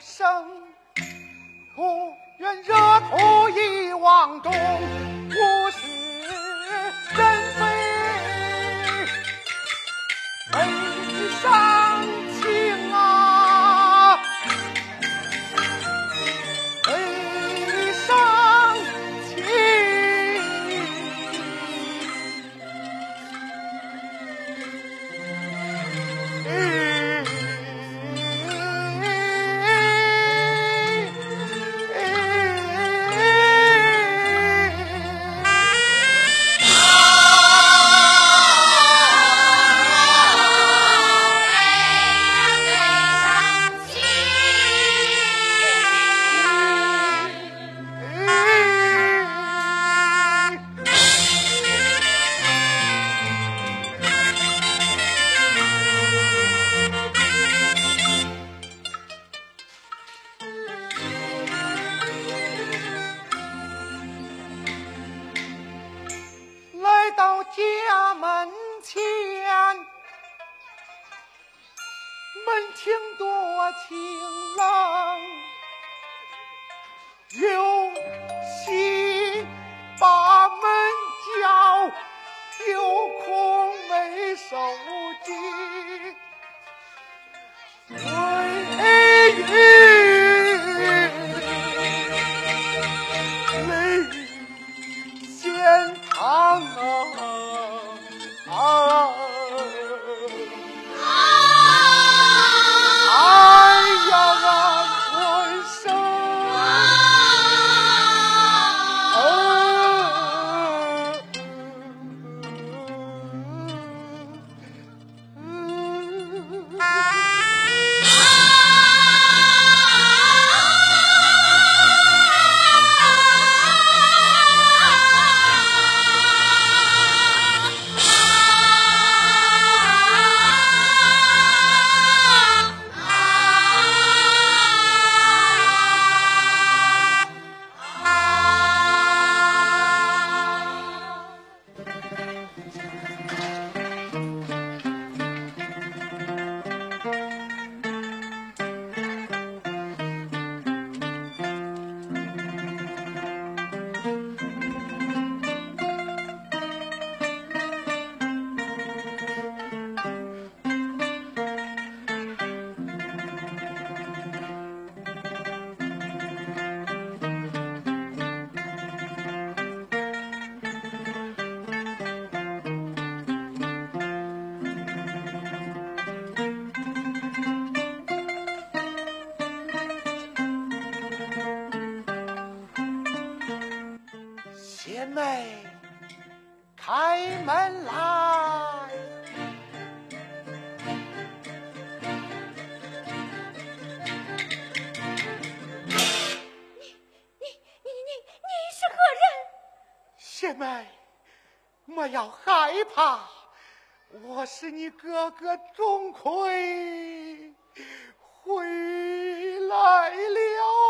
生不愿热土已往东家门前，门庭多清冷，有心把门叫，有空没手机。为雨泪先淌啊！贤妹，开门来。你你你你你是何人？贤妹，莫要害怕，我是你哥哥钟馗回来了。